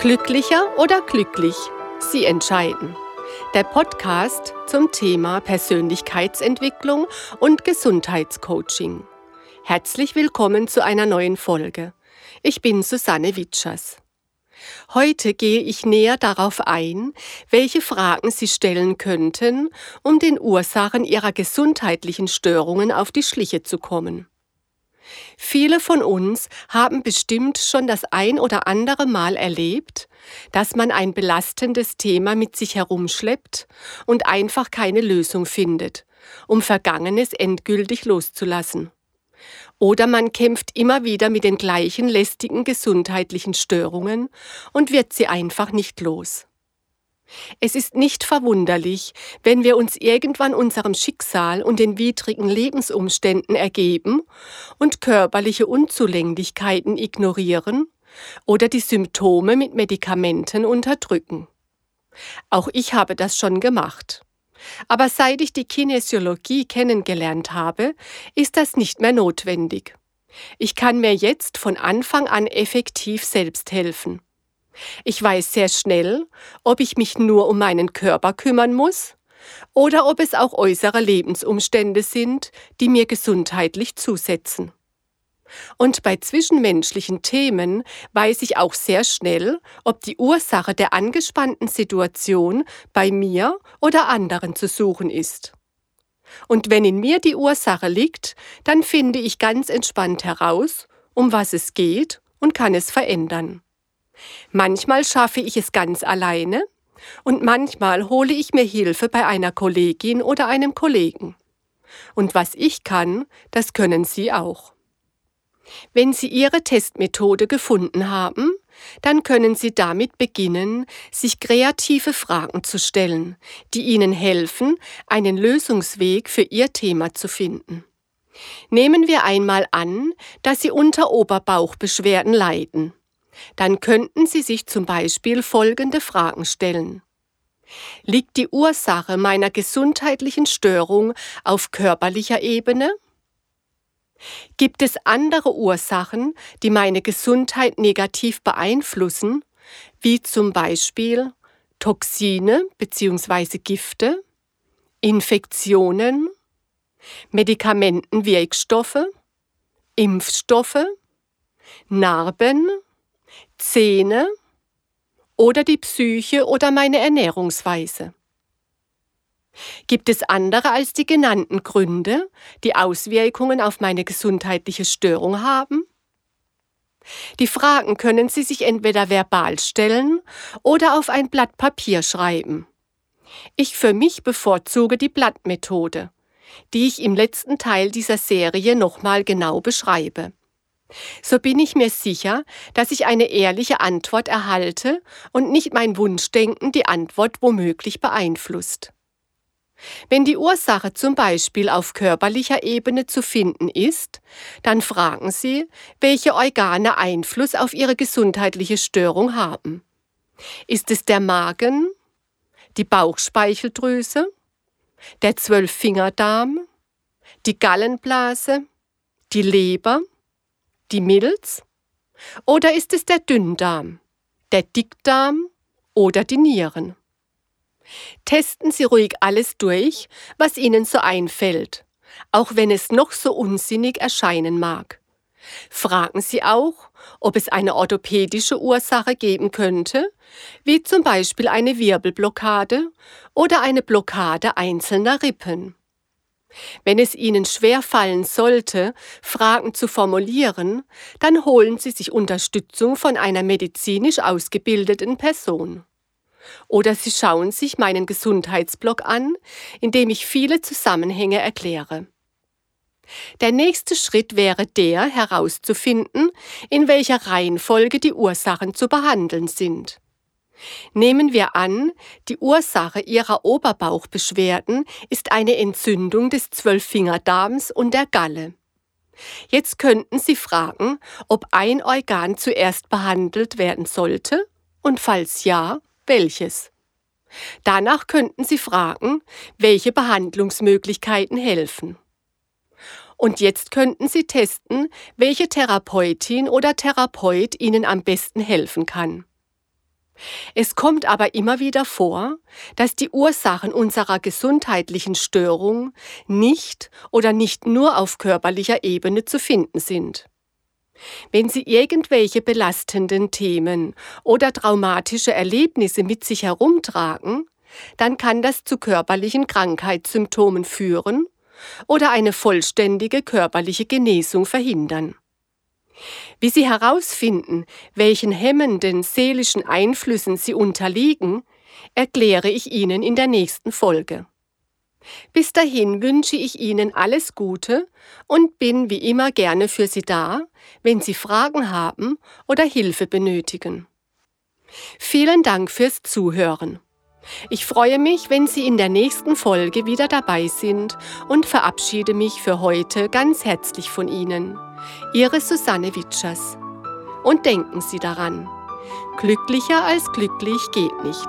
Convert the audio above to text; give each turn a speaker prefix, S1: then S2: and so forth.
S1: Glücklicher oder glücklich? Sie entscheiden. Der Podcast zum Thema Persönlichkeitsentwicklung und Gesundheitscoaching. Herzlich willkommen zu einer neuen Folge. Ich bin Susanne Witschers. Heute gehe ich näher darauf ein, welche Fragen Sie stellen könnten, um den Ursachen Ihrer gesundheitlichen Störungen auf die Schliche zu kommen. Viele von uns haben bestimmt schon das ein oder andere Mal erlebt, dass man ein belastendes Thema mit sich herumschleppt und einfach keine Lösung findet, um Vergangenes endgültig loszulassen. Oder man kämpft immer wieder mit den gleichen lästigen gesundheitlichen Störungen und wird sie einfach nicht los. Es ist nicht verwunderlich, wenn wir uns irgendwann unserem Schicksal und den widrigen Lebensumständen ergeben und körperliche Unzulänglichkeiten ignorieren oder die Symptome mit Medikamenten unterdrücken. Auch ich habe das schon gemacht. Aber seit ich die Kinesiologie kennengelernt habe, ist das nicht mehr notwendig. Ich kann mir jetzt von Anfang an effektiv selbst helfen. Ich weiß sehr schnell, ob ich mich nur um meinen Körper kümmern muss oder ob es auch äußere Lebensumstände sind, die mir gesundheitlich zusetzen. Und bei zwischenmenschlichen Themen weiß ich auch sehr schnell, ob die Ursache der angespannten Situation bei mir oder anderen zu suchen ist. Und wenn in mir die Ursache liegt, dann finde ich ganz entspannt heraus, um was es geht und kann es verändern. Manchmal schaffe ich es ganz alleine und manchmal hole ich mir Hilfe bei einer Kollegin oder einem Kollegen. Und was ich kann, das können Sie auch. Wenn Sie Ihre Testmethode gefunden haben, dann können Sie damit beginnen, sich kreative Fragen zu stellen, die Ihnen helfen, einen Lösungsweg für Ihr Thema zu finden. Nehmen wir einmal an, dass Sie unter Oberbauchbeschwerden leiden dann könnten Sie sich zum Beispiel folgende Fragen stellen. Liegt die Ursache meiner gesundheitlichen Störung auf körperlicher Ebene? Gibt es andere Ursachen, die meine Gesundheit negativ beeinflussen, wie zum Beispiel Toxine bzw. Gifte, Infektionen, Medikamentenwirkstoffe, Impfstoffe, Narben, Zähne oder die Psyche oder meine Ernährungsweise? Gibt es andere als die genannten Gründe, die Auswirkungen auf meine gesundheitliche Störung haben? Die Fragen können Sie sich entweder verbal stellen oder auf ein Blatt Papier schreiben. Ich für mich bevorzuge die Blattmethode, die ich im letzten Teil dieser Serie nochmal genau beschreibe. So bin ich mir sicher, dass ich eine ehrliche Antwort erhalte und nicht mein Wunschdenken die Antwort womöglich beeinflusst. Wenn die Ursache zum Beispiel auf körperlicher Ebene zu finden ist, dann fragen Sie, welche Organe Einfluss auf Ihre gesundheitliche Störung haben. Ist es der Magen, die Bauchspeicheldrüse, der Zwölffingerdarm, die Gallenblase, die Leber, die Milz? Oder ist es der Dünndarm, der Dickdarm oder die Nieren? Testen Sie ruhig alles durch, was Ihnen so einfällt, auch wenn es noch so unsinnig erscheinen mag. Fragen Sie auch, ob es eine orthopädische Ursache geben könnte, wie zum Beispiel eine Wirbelblockade oder eine Blockade einzelner Rippen. Wenn es Ihnen schwer fallen sollte, Fragen zu formulieren, dann holen Sie sich Unterstützung von einer medizinisch ausgebildeten Person. Oder Sie schauen sich meinen Gesundheitsblog an, in dem ich viele Zusammenhänge erkläre. Der nächste Schritt wäre der, herauszufinden, in welcher Reihenfolge die Ursachen zu behandeln sind. Nehmen wir an, die Ursache Ihrer Oberbauchbeschwerden ist eine Entzündung des Zwölffingerdarms und der Galle. Jetzt könnten Sie fragen, ob ein Organ zuerst behandelt werden sollte und falls ja, welches. Danach könnten Sie fragen, welche Behandlungsmöglichkeiten helfen. Und jetzt könnten Sie testen, welche Therapeutin oder Therapeut Ihnen am besten helfen kann. Es kommt aber immer wieder vor, dass die Ursachen unserer gesundheitlichen Störung nicht oder nicht nur auf körperlicher Ebene zu finden sind. Wenn Sie irgendwelche belastenden Themen oder traumatische Erlebnisse mit sich herumtragen, dann kann das zu körperlichen Krankheitssymptomen führen oder eine vollständige körperliche Genesung verhindern. Wie Sie herausfinden, welchen hemmenden seelischen Einflüssen Sie unterliegen, erkläre ich Ihnen in der nächsten Folge. Bis dahin wünsche ich Ihnen alles Gute und bin wie immer gerne für Sie da, wenn Sie Fragen haben oder Hilfe benötigen. Vielen Dank fürs Zuhören. Ich freue mich, wenn Sie in der nächsten Folge wieder dabei sind und verabschiede mich für heute ganz herzlich von Ihnen. Ihre Susanne Witschers. Und denken Sie daran, glücklicher als glücklich geht nicht.